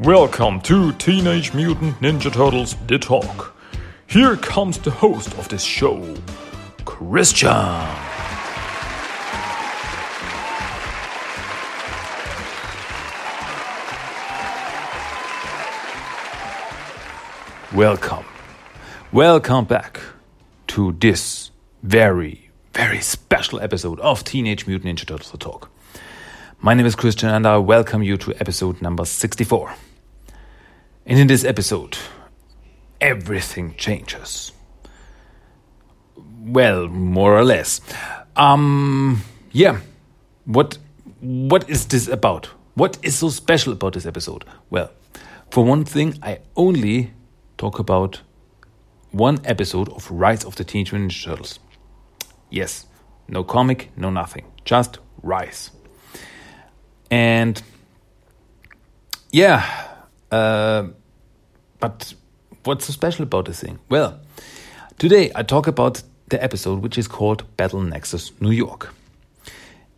Welcome to Teenage Mutant Ninja Turtles The Talk. Here comes the host of this show, Christian. Welcome. Welcome back to this very, very special episode of Teenage Mutant Ninja Turtles The Talk. My name is Christian and I welcome you to episode number 64. And in this episode, everything changes. Well, more or less. Um yeah. What what is this about? What is so special about this episode? Well, for one thing, I only talk about one episode of Rise of the Teenage Mutant Ninja Turtles. Yes, no comic, no nothing, just Rise. And yeah, uh, but what's so special about this thing? Well, today I talk about the episode which is called Battle Nexus New York.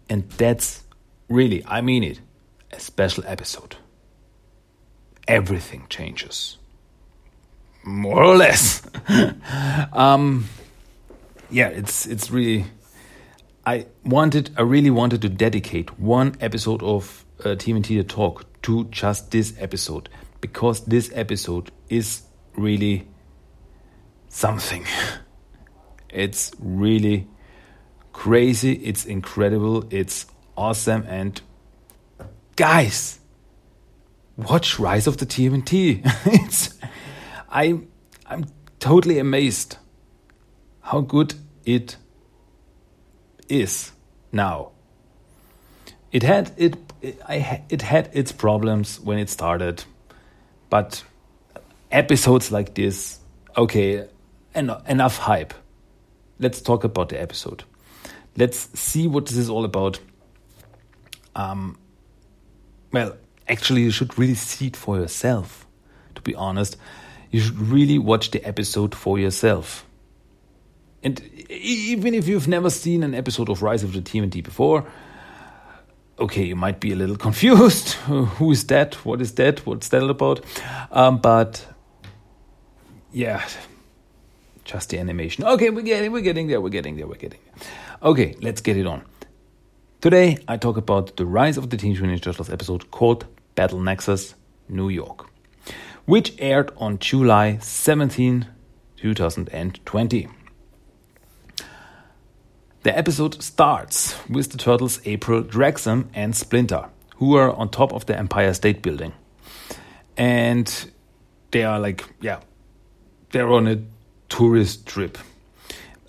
And that's really, I mean it, a special episode. Everything changes more or less. um, yeah, it's it's really. I wanted, I really wanted to dedicate one episode of uh, TMNT the Talk to just this episode because this episode is really something. It's really crazy. It's incredible. It's awesome. And guys, watch Rise of the TMNT. it's I I'm totally amazed how good it is now. It had it, it I it had its problems when it started, but episodes like this, okay, en enough hype. Let's talk about the episode. Let's see what this is all about. Um, well, actually, you should really see it for yourself. To be honest, you should really watch the episode for yourself. And even if you've never seen an episode of Rise of the TMNT before, okay, you might be a little confused. Who is that? What is that? What's that about? Um, but yeah, just the animation. Okay, we're getting, we're getting there. We're getting there. We're getting there. Okay, let's get it on. Today, I talk about the Rise of the Teenage Mutant Ninja Turtles episode called Battle Nexus New York which aired on July 17, 2020. The episode starts with the turtles April, Draxum, and Splinter, who are on top of the Empire State Building. And they are like, yeah, they're on a tourist trip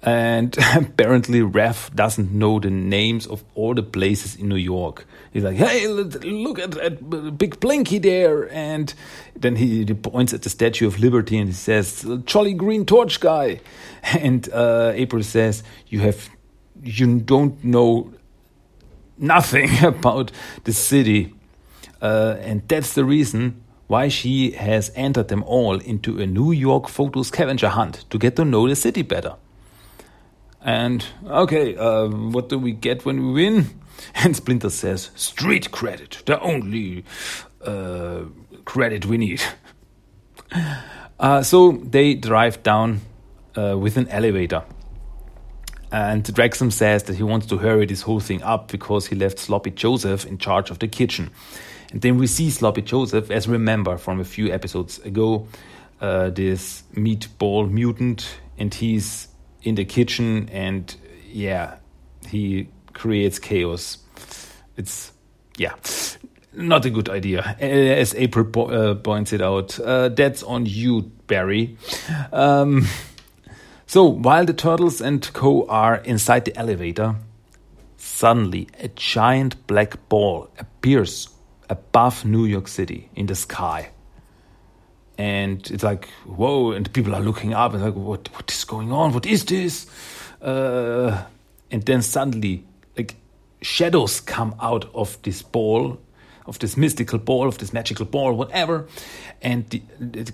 and apparently Raph doesn't know the names of all the places in New York. He's like, "Hey, look at that big Blinky there!" And then he points at the Statue of Liberty and he says, "Jolly Green Torch guy." And uh, April says, "You have, you don't know nothing about the city, uh, and that's the reason." Why she has entered them all into a New York photo scavenger hunt to get to know the city better. And okay, uh, what do we get when we win? And Splinter says, Street credit, the only uh, credit we need. Uh, so they drive down uh, with an elevator. And Draxum says that he wants to hurry this whole thing up because he left Sloppy Joseph in charge of the kitchen. And then we see Sloppy Joseph, as remember from a few episodes ago, uh, this meatball mutant, and he's in the kitchen and yeah, he creates chaos. It's yeah, not a good idea. As April po uh, points it out, uh, that's on you, Barry. Um, so while the turtles and co are inside the elevator, suddenly a giant black ball appears above New York City in the sky. And it's like whoa and people are looking up and like what what is going on? What is this? Uh, and then suddenly like shadows come out of this ball of this mystical ball of this magical ball whatever and the,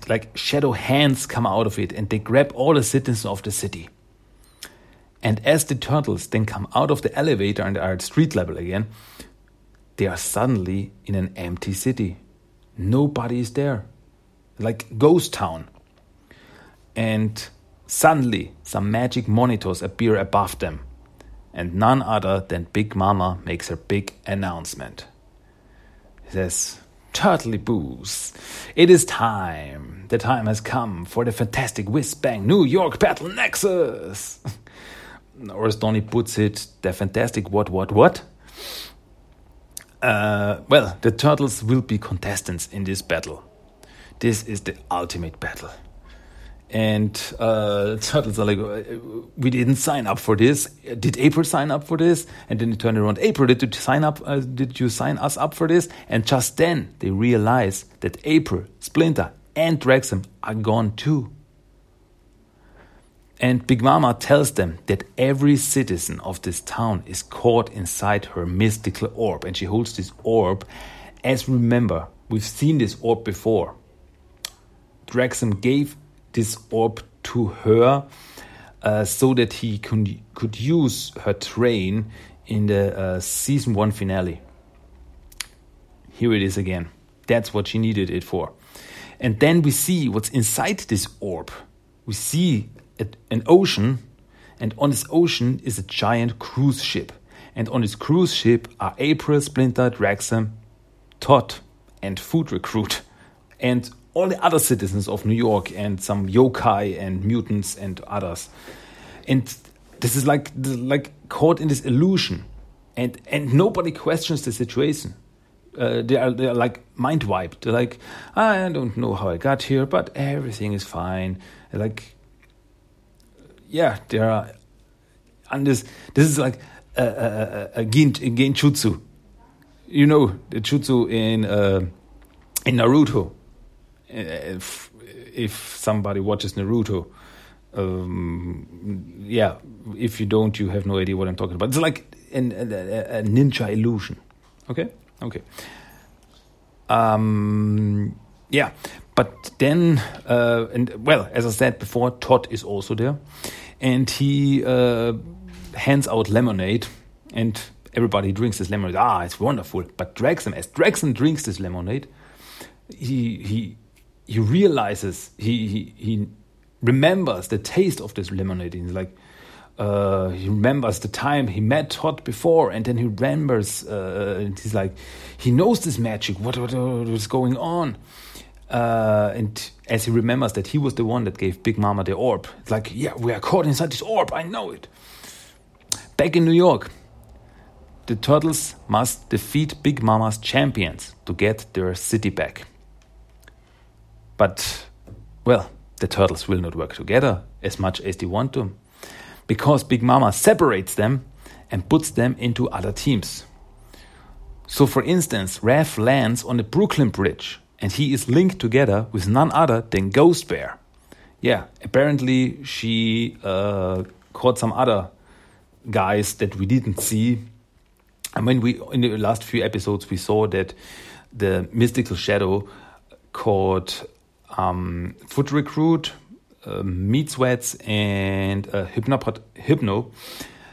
like shadow hands come out of it and they grab all the citizens of the city and as the turtles then come out of the elevator and are at street level again they are suddenly in an empty city nobody is there. Like ghost town. And suddenly some magic monitors appear above them. And none other than Big Mama makes her big announcement. Says, Turtley Boos, it is time. The time has come for the fantastic whiz bang New York Battle Nexus. or as Donny puts it, the fantastic what, what, what? Uh, well, the turtles will be contestants in this battle. This is the ultimate battle. And uh, turtles are like, uh, we didn't sign up for this. Did April sign up for this? And then they turn around, April, did you sign up? Uh, did you sign us up for this? And just then they realize that April, Splinter, and Draxum are gone too. And Big Mama tells them that every citizen of this town is caught inside her mystical orb. And she holds this orb. As remember, we've seen this orb before. Draxum gave this orb to her uh, so that he could, could use her train in the uh, season one finale. Here it is again. That's what she needed it for. And then we see what's inside this orb. We see an ocean, and on this ocean is a giant cruise ship. And on this cruise ship are April, Splinter, Draxum, Todd, and Foot Recruit, and all the other citizens of New York, and some yokai and mutants and others. And this is like like caught in this illusion, and and nobody questions the situation. Uh, they are they are like mind wiped. They're like, I don't know how I got here, but everything is fine. They're like yeah, there are, and this this is like a, a, a, a genjutsu. You know the jutsu in uh, in Naruto. If, if somebody watches Naruto, um, yeah. If you don't, you have no idea what I'm talking about. It's like an, a, a ninja illusion. Okay, okay. Um, yeah, but then, uh, and well, as I said before, Todd is also there, and he uh, hands out lemonade, and everybody drinks this lemonade. Ah, it's wonderful. But Draxum, as Draxum drinks this lemonade, he he he realizes he he, he remembers the taste of this lemonade. He's like. Uh, he remembers the time he met Todd before, and then he remembers. Uh, he's like, he knows this magic. What, what, what was going on? Uh, and as he remembers that he was the one that gave Big Mama the orb, it's like, yeah, we are caught inside this orb, I know it. Back in New York, the Turtles must defeat Big Mama's champions to get their city back. But, well, the Turtles will not work together as much as they want to, because Big Mama separates them and puts them into other teams. So, for instance, Raph lands on the Brooklyn Bridge and he is linked together with none other than Ghost Bear. Yeah, apparently she uh, caught some other guys that we didn't see. I mean, we in the last few episodes we saw that the mystical shadow caught um, Foot Recruit, uh, Meat Sweats, and uh, Hypno,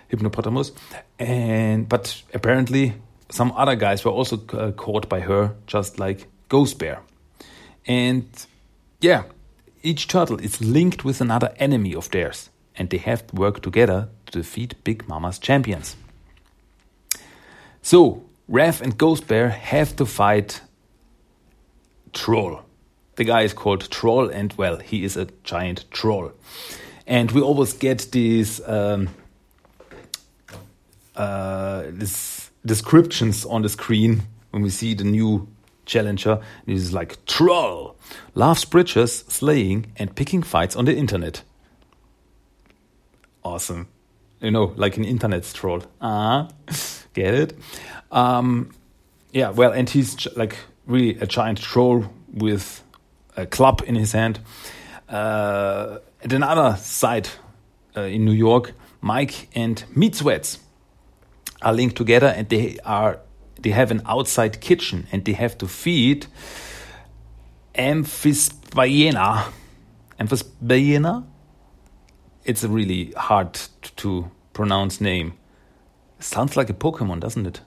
Hypnopotamus, and but apparently some other guys were also uh, caught by her, just like Ghost Bear. And yeah, each turtle is linked with another enemy of theirs, and they have to work together to defeat Big Mama's champions. So, Raph and Ghost Bear have to fight Troll. The guy is called Troll, and well, he is a giant troll. And we always get these um, uh, this descriptions on the screen when we see the new challenger is like troll, loves bridges, slaying, and picking fights on the internet. Awesome. You know, like an internet troll. Ah, get it? Um, yeah, well, and he's like really a giant troll with a club in his hand. Uh, at another side uh, in New York, Mike and Meat Sweats are linked together and they are they have an outside kitchen and they have to feed Amphisbaena. Amphisbaena? It's a really hard to pronounce name. Sounds like a Pokemon, doesn't it?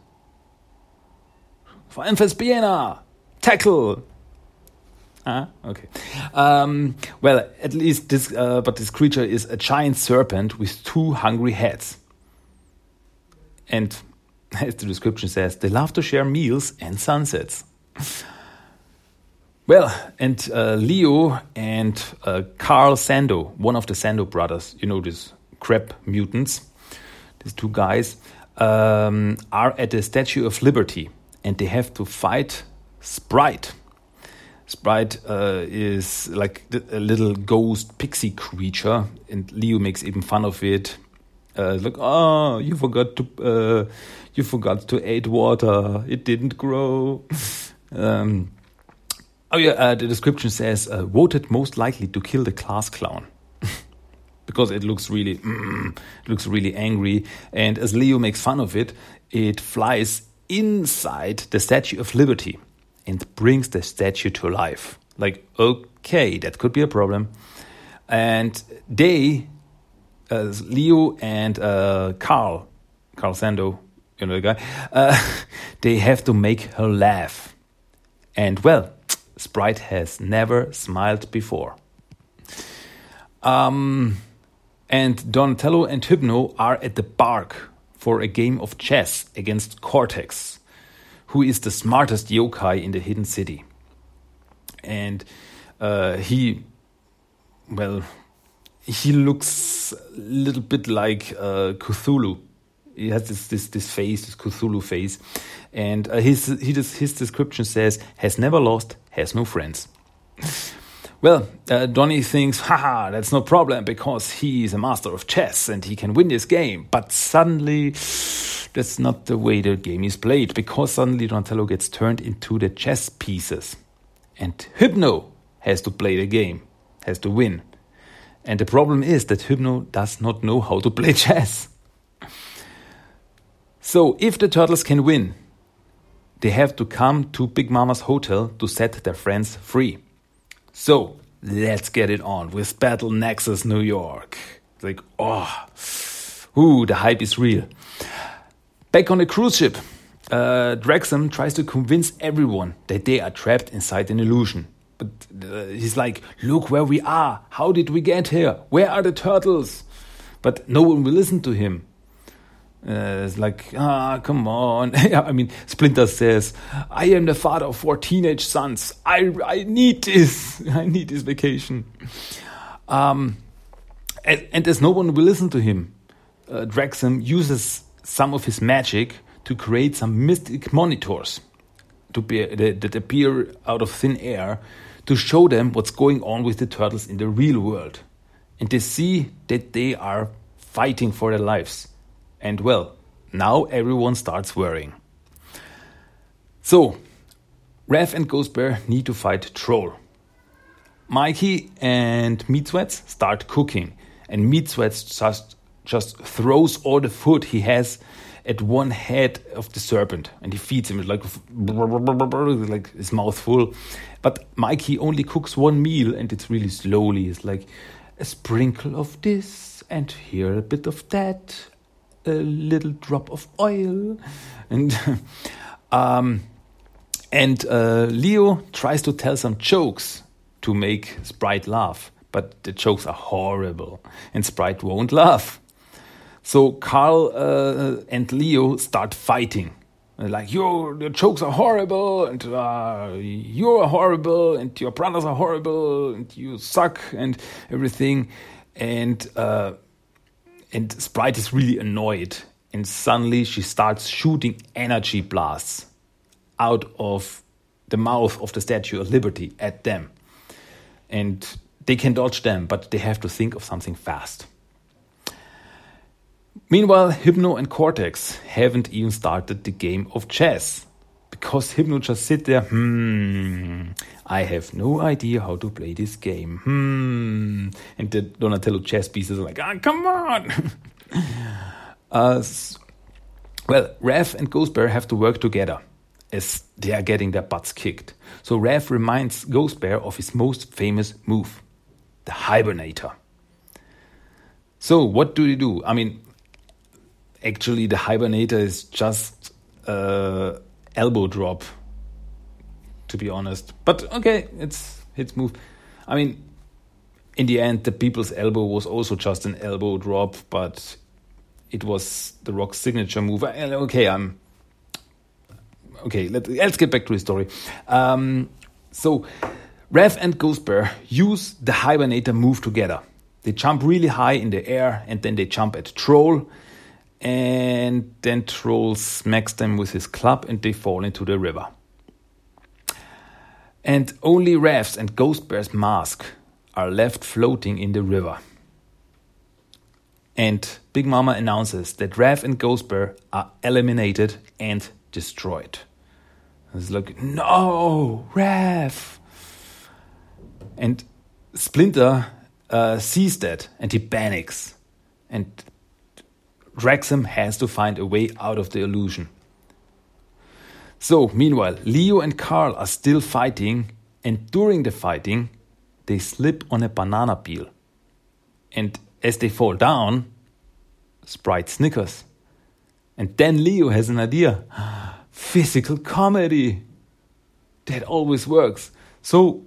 For Amphisbaena! Tackle! Okay. Um, well, at least this, uh, but this creature is a giant serpent with two hungry heads. And as the description says, they love to share meals and sunsets. Well, and uh, Leo and uh, Carl Sando, one of the Sando brothers, you know, these crab mutants, these two guys, um, are at the Statue of Liberty and they have to fight Sprite. Sprite uh, is like a little ghost pixie creature, and Leo makes even fun of it. Uh, like, oh, you forgot to uh, you forgot to add water. It didn't grow. um, Oh yeah, uh, the description says uh, voted most likely to kill the class clown because it looks really mm, it looks really angry. And as Leo makes fun of it, it flies inside the Statue of Liberty and brings the statue to life. Like okay, that could be a problem. And they, uh, Leo and uh, Carl, Carl Sando, you know the guy, uh, they have to make her laugh. And well, Sprite has never smiled before. Um, and Donatello and Hypno are at the park for a game of chess against Cortex, who is the smartest yokai in the hidden city. And uh, he, well, he looks a little bit like uh, Cthulhu. He has this, this this face, this Cthulhu face, and uh, his his description says has never lost, has no friends. Well, uh, Donny thinks, haha, that's no problem because he's a master of chess and he can win this game. But suddenly, that's not the way the game is played because suddenly Donatello gets turned into the chess pieces. And Hypno has to play the game, has to win. And the problem is that Hypno does not know how to play chess. So, if the turtles can win, they have to come to Big Mama's hotel to set their friends free. So let's get it on with Battle Nexus New York. It's like, oh, ooh, the hype is real. Back on the cruise ship, uh, tries to convince everyone that they are trapped inside an illusion. But uh, he's like, look where we are. How did we get here? Where are the turtles? But no one will listen to him. Uh, it's like, ah, come on. I mean, Splinter says, I am the father of four teenage sons. I, I need this. I need this vacation. Um, and, and as no one will listen to him, uh, Draxum uses some of his magic to create some mystic monitors to be, that, that appear out of thin air to show them what's going on with the turtles in the real world. And they see that they are fighting for their lives and well, now everyone starts worrying. So, Raph and Ghost Bear need to fight Troll. Mikey and Meat Sweats start cooking, and Meat Sweats just, just throws all the food he has at one head of the serpent, and he feeds him like like his mouth full. But Mikey only cooks one meal, and it's really slowly. It's like a sprinkle of this, and here a bit of that, a little drop of oil, and um, and uh, Leo tries to tell some jokes to make Sprite laugh, but the jokes are horrible, and Sprite won't laugh. So Carl uh, and Leo start fighting. like your your jokes are horrible, and uh, you're horrible, and your brothers are horrible, and you suck, and everything, and uh, and Sprite is really annoyed. And suddenly she starts shooting energy blasts out of the mouth of the Statue of Liberty at them. And they can dodge them, but they have to think of something fast. Meanwhile, Hypno and Cortex haven't even started the game of chess because Hypno just sit there, hmm, I have no idea how to play this game, hmm. And the Donatello chess pieces are like, ah, come on. uh, well, Raph and Ghost Bear have to work together as they are getting their butts kicked. So Raph reminds Ghost Bear of his most famous move, the Hibernator. So what do they do? I mean, actually, the Hibernator is just uh, elbow drop, to be honest. But okay, it's hits move. I mean, in the end, the people's elbow was also just an elbow drop, but it was the Rock's signature move. Okay, I'm okay. Let, us get back to the story. Um, so, Raph and Ghost Bear use the Hibernator move together. They jump really high in the air and then they jump at Troll. And then Troll smacks them with his club and they fall into the river. And only Raph's and Ghost Bear's mask are left floating in the river. And Big Mama announces that Raph and Ghost Bear are eliminated and destroyed. It's like, no, Raph! And Splinter uh, sees that and he panics. And Draxum has to find a way out of the illusion. So, meanwhile, Leo and Carl are still fighting, and during the fighting, they slip on a banana peel. And as they fall down, Sprite snickers. And then Leo has an idea physical comedy. That always works. So,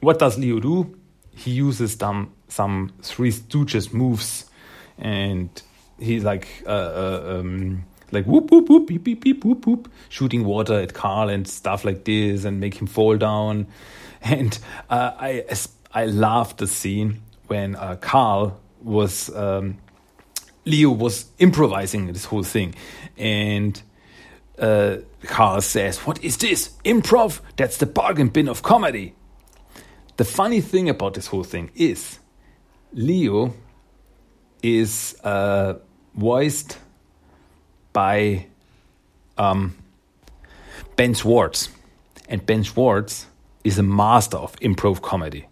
what does Leo do? He uses some, some Three Stooges moves and he's like uh, uh, um, like whoop whoop whoop beep beep beep whoop whoop shooting water at Carl and stuff like this and make him fall down. And uh, I I loved the scene when uh, Carl was um, Leo was improvising this whole thing, and uh, Carl says, "What is this improv? That's the bargain bin of comedy." The funny thing about this whole thing is, Leo is uh, voiced by um, Ben Schwartz. And Ben Schwartz is a master of improv comedy.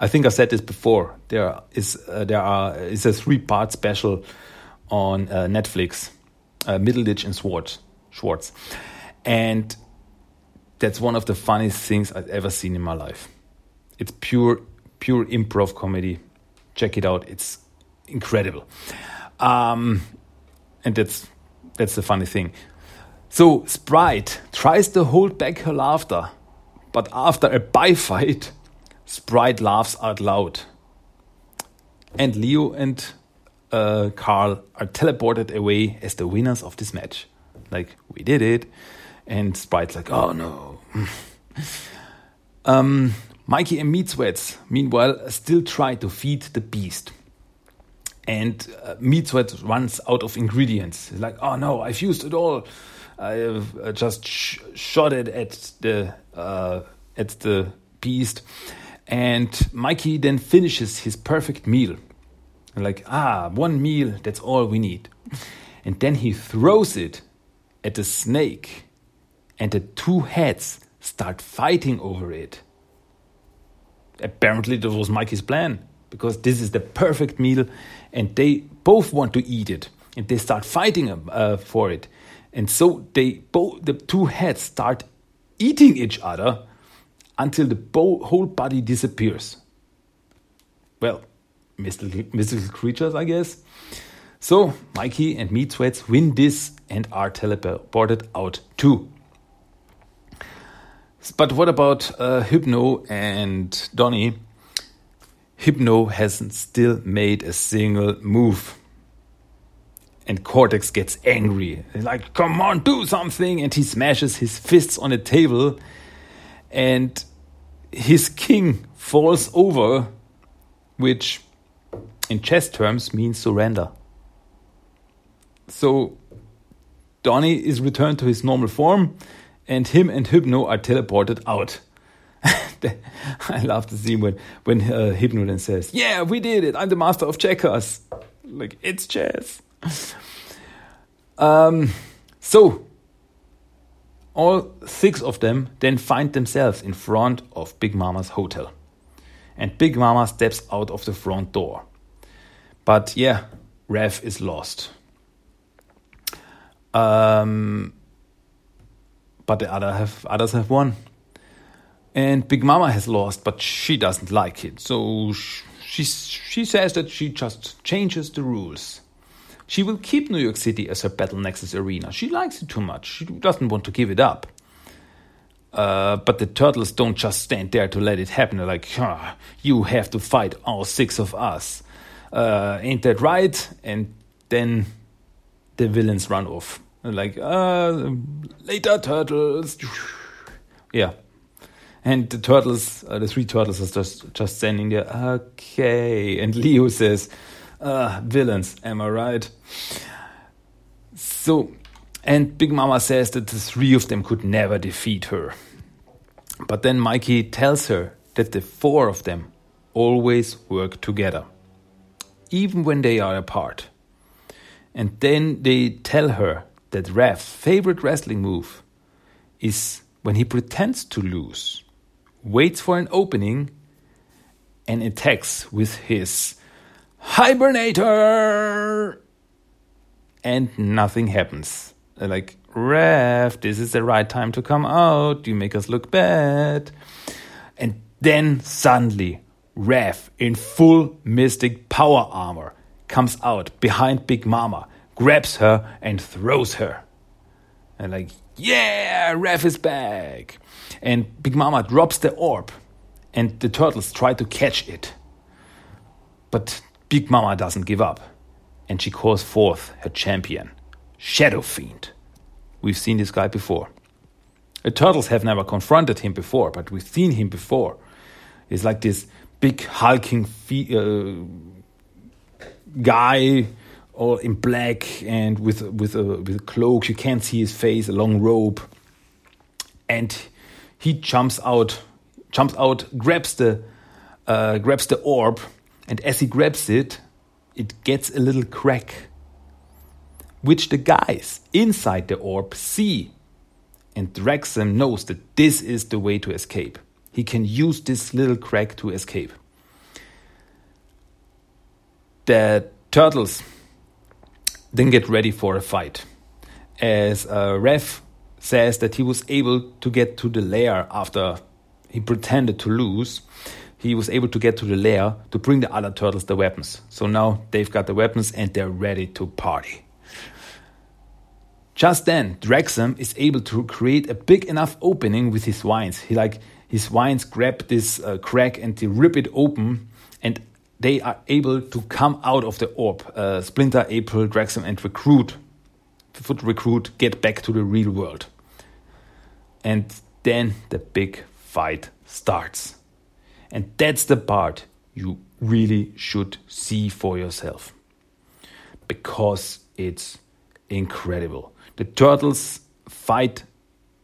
I think I said this before. There is uh, there are is a three part special on uh, Netflix, uh, Middleditch and Schwartz, Schwartz, and that's one of the funniest things I've ever seen in my life. It's pure pure improv comedy. Check it out. It's incredible. Um, and that's that's the funny thing. So Sprite tries to hold back her laughter, but after a bye fight, Sprite laughs out loud. And Leo and uh, Carl are teleported away as the winners of this match. Like, we did it. And Sprite's like, oh no. um, Mikey and Meat Sweats, meanwhile, still try to feed the beast and uh, meat sweat runs out of ingredients. It's like, oh no, I've used it all. I've uh, just sh shot it at the uh, at the beast, and Mikey then finishes his perfect meal. And like, ah, one meal, that's all we need. And then he throws it at the snake, and the two heads start fighting over it. Apparently, that was Mikey's plan because this is the perfect meal and they both want to eat it. And they start fighting uh, for it. And so they both the two heads start eating each other until the whole body disappears. Well mystical, mystical creatures i guess. So mikey and meat sweats win this and are teleported out too. But what about uh, hypno and donnie Hypno hasn't still made a single move. And Cortex gets angry. He's like, come on, do something. And he smashes his fists on the table. And his king falls over, which in chess terms means surrender. So Donnie is returned to his normal form, and him and Hypno are teleported out. I love the scene when when uh, Hypno then says, "Yeah, we did it. I'm the master of checkers." Like it's chess. um, so all six of them then find themselves in front of Big Mama's hotel, and Big Mama steps out of the front door. But yeah, Raph is lost. Um, but the other have others have won. And Big Mama has lost, but she doesn't like it. So she, she says that she just changes the rules. She will keep New York City as her Battle Nexus arena. She likes it too much. She doesn't want to give it up. Uh, but the turtles don't just stand there to let it happen. They're like, huh, you have to fight all six of us. Uh, ain't that right? And then the villains run off. They're like, uh, later, turtles. Yeah. And the turtles, uh, the three turtles, are just, just standing there. Okay. And Leo says, uh, villains, am I right? So and Big Mama says that the three of them could never defeat her. But then Mikey tells her that the four of them always work together, even when they are apart. And then they tell her that Raph's favorite wrestling move is when he pretends to lose, waits for an opening, and attacks with his Hibernator! And nothing happens. They're like, Raph, this is the right time to come out. You make us look bad. And then suddenly, Raph, in full mystic power armor, comes out behind Big Mama, grabs her, and throws her. And like, yeah, Raph is back. And Big Mama drops the orb, and the turtles try to catch it. But Big Mama doesn't give up, and she calls forth her champion. Shadow Fiend. We've seen this guy before. The turtles have never confronted him before, but we've seen him before. He's like this big hulking uh, guy, all in black and with with a with a cloak. You can't see his face, a long robe, and he jumps out, jumps out, grabs the uh, grabs the orb, and as he grabs it, it gets a little crack which the guys inside the orb see. And Draxum knows that this is the way to escape. He can use this little crack to escape. The turtles then get ready for a fight. As uh, Raph says that he was able to get to the lair after he pretended to lose, he was able to get to the lair to bring the other turtles the weapons. So now they've got the weapons and they're ready to party. Just then, Draxum is able to create a big enough opening with his vines. He like his vines grab this uh, crack and they rip it open, and they are able to come out of the orb. Uh, Splinter, April, Draxum, and Recruit, Foot Recruit, get back to the real world. And then the big fight starts. And that's the part you really should see for yourself. Because it's incredible. The Turtles fight,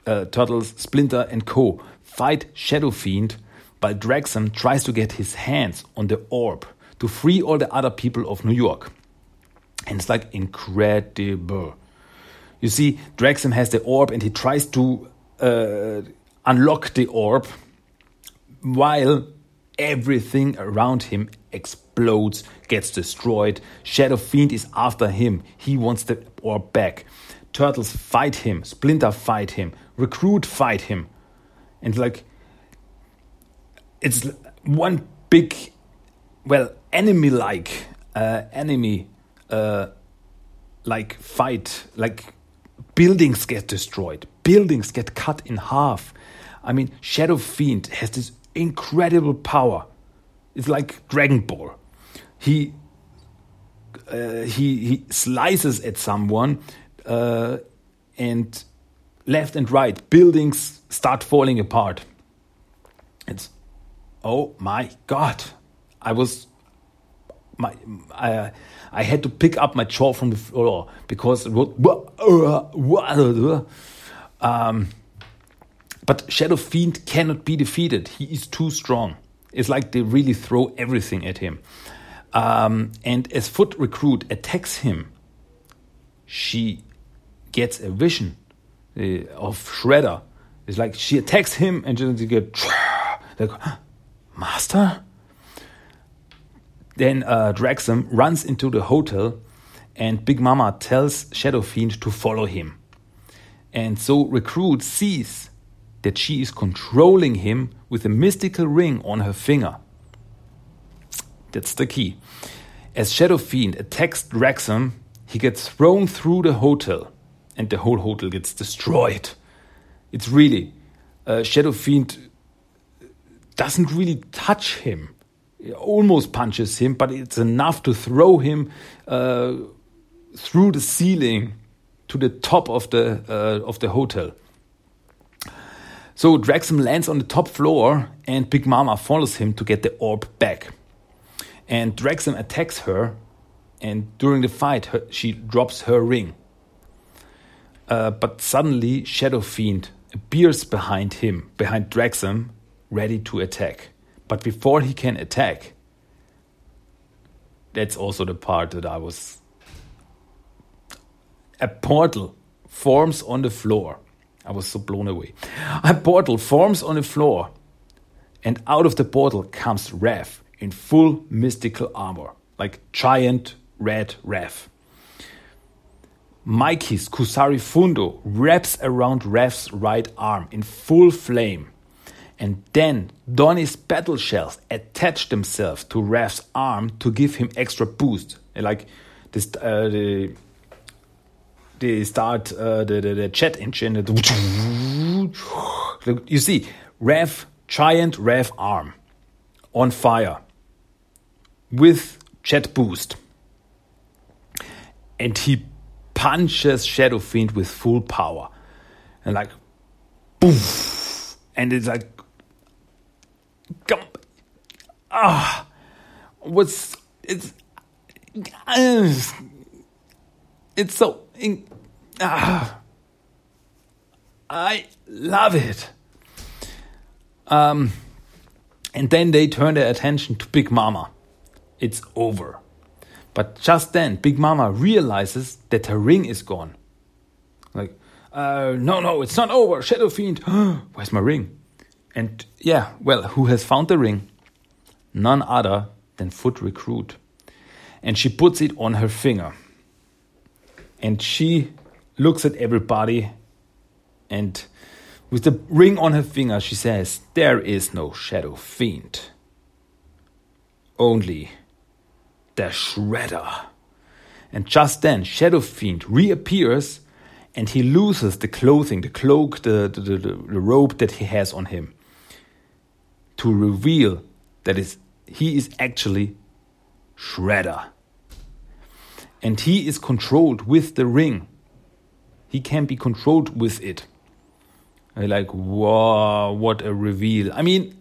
uh, Turtles, Splinter, and Co. fight Shadow Fiend, while Draxum tries to get his hands on the orb to free all the other people of New York. And it's like incredible. You see, Draxum has the orb and he tries to uh, unlock the orb while everything around him explodes, gets destroyed. Shadow Fiend is after him. He wants the orb back. Turtles fight him, Splinter fight him, Recruit fight him. And like, it's one big, well, enemy like, uh, enemy uh, like fight. Like, buildings get destroyed, buildings get cut in half. I mean, Shadow Fiend has this incredible power. It's like Dragon Ball. He uh, he he slices at someone uh, and left and right buildings start falling apart. It's oh my god! I was my I I had to pick up my jaw from the floor because um, but Shadow Fiend cannot be defeated. He is too strong. It's like they really throw everything at him. Um, and as Foot Recruit attacks him, she gets a vision uh, of Shredder. It's like she attacks him and then you get like, Master? Then uh, Draxum runs into the hotel and Big Mama tells Shadow Fiend to follow him. And so Recruit sees that she is controlling him with a mystical ring on her finger. That's the key. As Shadow Fiend attacks Draxum, he gets thrown through the hotel and the whole hotel gets destroyed. It's really uh, Shadow Fiend doesn't really touch him. He almost punches him, but it's enough to throw him uh, through the ceiling to the top of the uh, of the hotel. So Draxum lands on the top floor, and Big Mama follows him to get the orb back. And Draxum attacks her, and during the fight, her, she drops her ring. Uh, but suddenly, Shadow Fiend appears behind him, behind Draxum, ready to attack. But before he can attack, that's also the part that I was. A portal forms on the floor. I was so blown away. A portal forms on the floor, and out of the portal comes Raph in full mystical armor, like giant red Raph. Mikey's Kusari Fundo wraps around Raph's right arm in full flame. And then Donnie's battle shells attach themselves to Raph's arm to give him extra boost. Like this, uh, the they start uh, the, the, the jet engine. You see, Raph, giant Raph arm on fire with jet boost. And he punches Shadow Fiend with full power. And like, poof. And it's like, come, ah, what's, it's, it's so, in, ah, I love it. Um, and then they turn their attention to Big Mama. It's over. But just then, Big Mama realizes that her ring is gone. Like, uh, no, no, it's not over. Shadow Fiend, where's my ring? And yeah, well, who has found the ring? None other than Foot Recruit. And she puts it on her finger. And she looks at everybody and with the ring on her finger, she says, There is no Shadow Fiend. Only the Shredder. And just then, Shadow Fiend reappears and he loses the clothing, the cloak, the, the, the, the robe that he has on him to reveal that is, he is actually Shredder. And he is controlled with the ring. He can be controlled with it. I like, wow, what a reveal. I mean,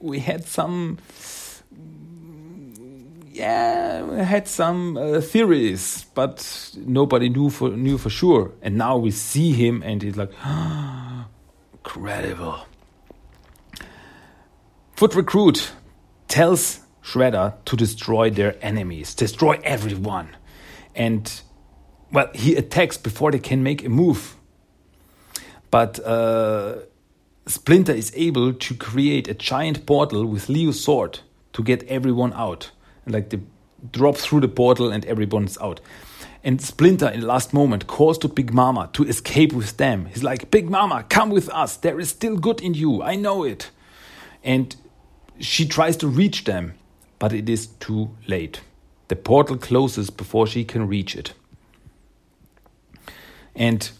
we had some yeah, we had some uh, theories, but nobody knew for knew for sure. And now we see him, and he's like, incredible. Foot Recruit tells Shredder to destroy their enemies, destroy everyone, and well, he attacks before they can make a move. But uh, Splinter is able to create a giant portal with Leo's sword to get everyone out And like they drop through the portal and everyone's out. And Splinter, in the last moment, calls to Big Mama to escape with them. He's like, Big Mama, come with us. There is still good in you. I know it. And she tries to reach them, but it is too late. The portal closes before she can reach it. And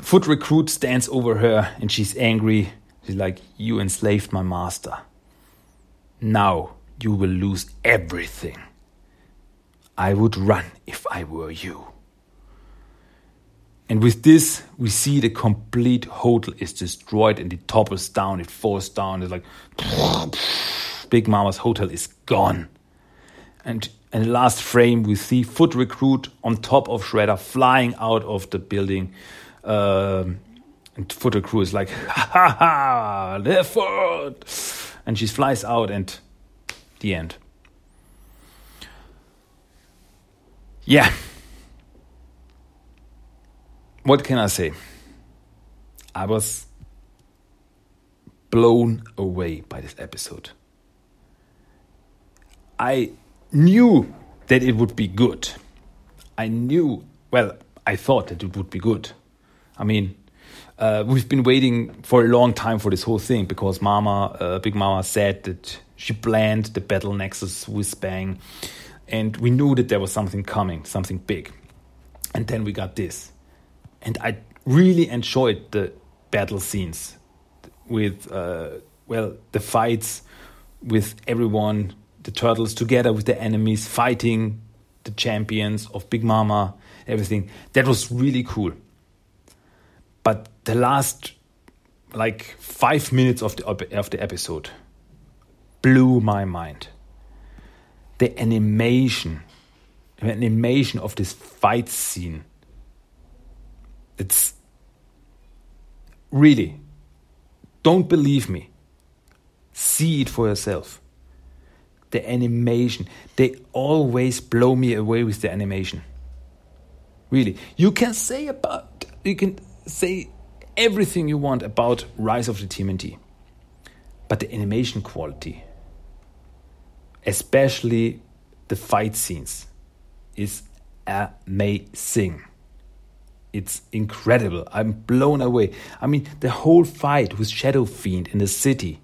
Foot Recruit stands over her and she's angry. She's like, You enslaved my master. Now you will lose everything. I would run if I were you. And with this, we see the complete hotel is destroyed and it topples down, it falls down. It's like Big Mama's hotel is gone. And in the last frame, we see Foot Recruit on top of Shredder flying out of the building. Um, and Foot Recruit is like, ha ha ha, the foot! And she flies out and the end. Yeah. What can I say? I was blown away by this episode. I knew that it would be good. I knew, well, I thought that it would be good. I mean, uh, we've been waiting for a long time for this whole thing because Mama, uh, Big Mama said that she planned the Battle Nexus with Bang, and we knew that there was something coming, something big. And then we got this. And I really enjoyed the battle scenes with uh, well the fights with everyone, the turtles together with the enemies fighting the champions of Big Mama, everything. That was really cool. But the last like five minutes of the of the episode blew my mind. The animation, the animation of this fight scene. It's really don't believe me. See it for yourself. The animation, they always blow me away with the animation. Really. You can say about you can say everything you want about Rise of the TMNT. But the animation quality, especially the fight scenes, is amazing. It's incredible. I'm blown away. I mean, the whole fight with Shadow Fiend in the city.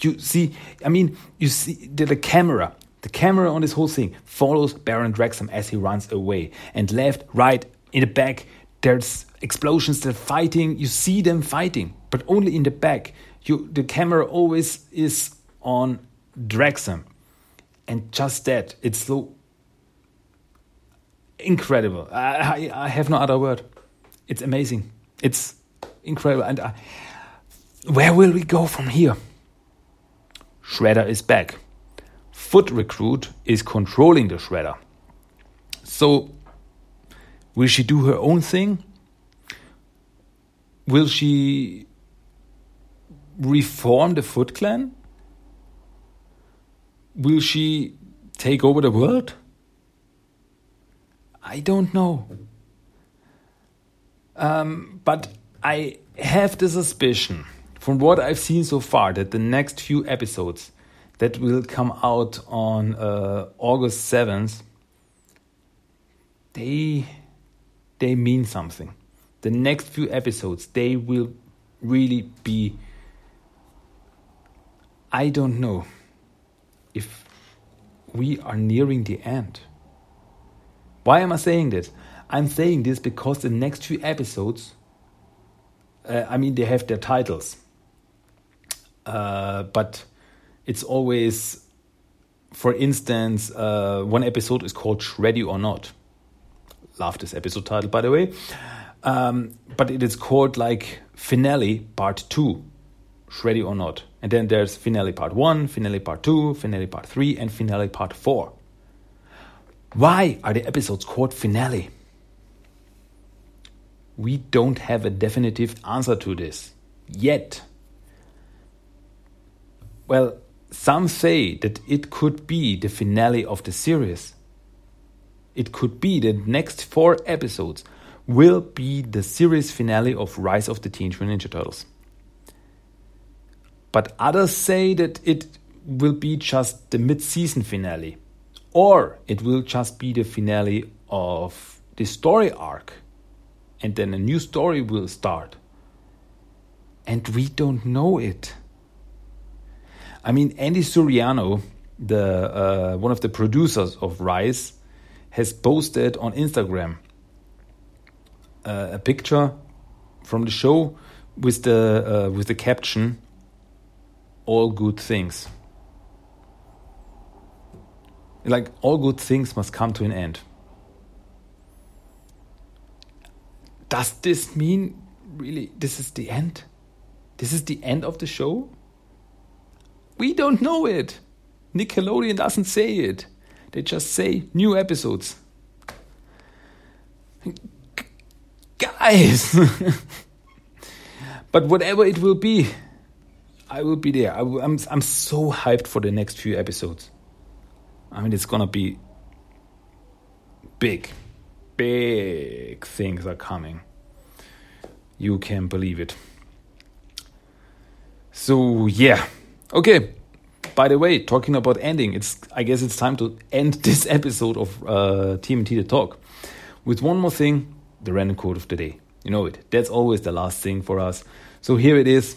You see, I mean, you see the, the camera. The camera on this whole thing follows Baron Draxum as he runs away. And left, right, in the back, there's explosions, they're fighting. You see them fighting, but only in the back. You, the camera always is on Draxum. And just that, it's so incredible. I, I, I have no other word. It's amazing. It's incredible. And I, where will we go from here? Shredder is back. Foot Recruit is controlling the Shredder. So, will she do her own thing? Will she reform the Foot Clan? Will she take over the world? I don't know. Um, but I have the suspicion, from what I've seen so far, that the next few episodes that will come out on uh, August 7th, they, they mean something. The next few episodes, they will really be. I don't know if we are nearing the end. Why am I saying this? I'm saying this because the next few episodes, uh, I mean, they have their titles, uh, but it's always, for instance, uh, one episode is called Shreddy or Not. Love this episode title, by the way. Um, but it is called like Finale Part 2, Shreddy or Not. And then there's Finale Part 1, Finale Part 2, Finale Part 3, and Finale Part 4. Why are the episodes called finale? We don't have a definitive answer to this yet. Well, some say that it could be the finale of the series. It could be the next four episodes will be the series finale of Rise of the Teenage Ninja Turtles. But others say that it will be just the mid season finale or it will just be the finale of the story arc, and then a new story will start. And we don't know it. I mean, Andy Suriano, the uh, one of the producers of Rise, has posted on Instagram uh, a picture from the show with the uh, with the caption "All good things." like all good things must come to an end. Does this mean really this is the end? This is the end of the show? We don't know it. Nickelodeon doesn't say it. They just say new episodes. Guys! but whatever it will be, I will be there. I am I'm, I'm so hyped for the next few episodes. I mean, it's gonna be big, big things are coming. You can believe it. So yeah, okay. By the way, talking about ending, it's I guess it's time to end this episode of uh, TMT the Talk with one more thing: the random quote of the day. You know it. That's always the last thing for us. So here it is.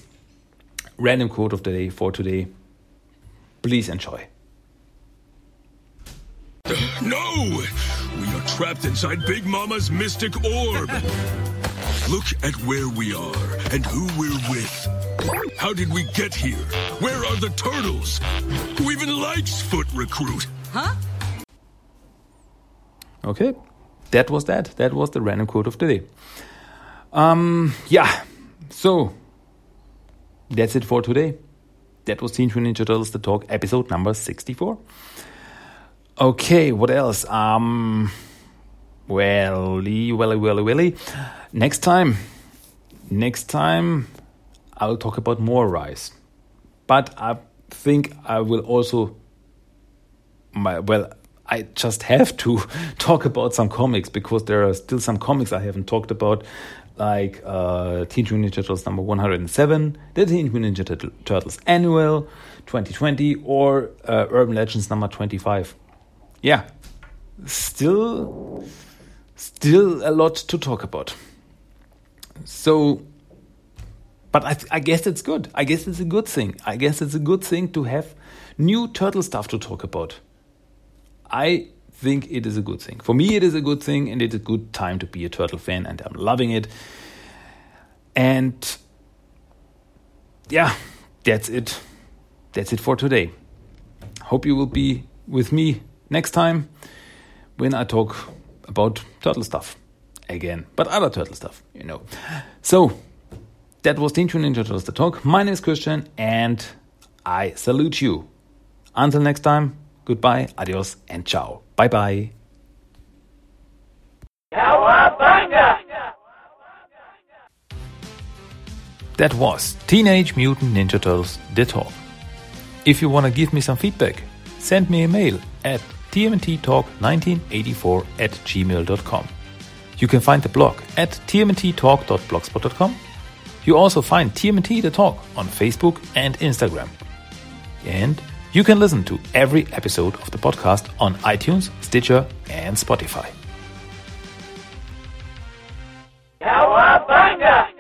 Random quote of the day for today. Please enjoy. No! We are trapped inside Big Mama's mystic orb. Look at where we are and who we're with. How did we get here? Where are the turtles? Who even likes Foot Recruit? Huh? Okay, that was that. That was the random quote of the day. Um, yeah, so that's it for today. That was Teenage Mutant Ninja Turtles The Talk, episode number 64. Okay, what else? Um, welly, welly, welly, welly. Next time, next time, I will talk about more Rise. But I think I will also, my, well, I just have to talk about some comics because there are still some comics I haven't talked about, like uh, Teenage Mutant Ninja Turtles number 107, the Teenage Mutant Ninja Turtles Annual 2020, or uh, Urban Legends number 25. Yeah, still, still a lot to talk about. So, but I, I guess it's good. I guess it's a good thing. I guess it's a good thing to have new turtle stuff to talk about. I think it is a good thing. For me, it is a good thing, and it's a good time to be a turtle fan, and I'm loving it. And yeah, that's it. That's it for today. Hope you will be with me next time when I talk about turtle stuff again, but other turtle stuff, you know. So that was Teenage Mutant Ninja Turtles the Talk. My name is Christian, and I salute you. Until next time. Goodbye, adios, and ciao. Bye bye. That was Teenage Mutant Ninja Turtles The Talk. If you want to give me some feedback, send me a mail at tmnttalk1984 at gmail.com. You can find the blog at tmnttalk.blogspot.com. You also find TMNT The Talk on Facebook and Instagram. And you can listen to every episode of the podcast on iTunes, Stitcher, and Spotify. Cowabunga!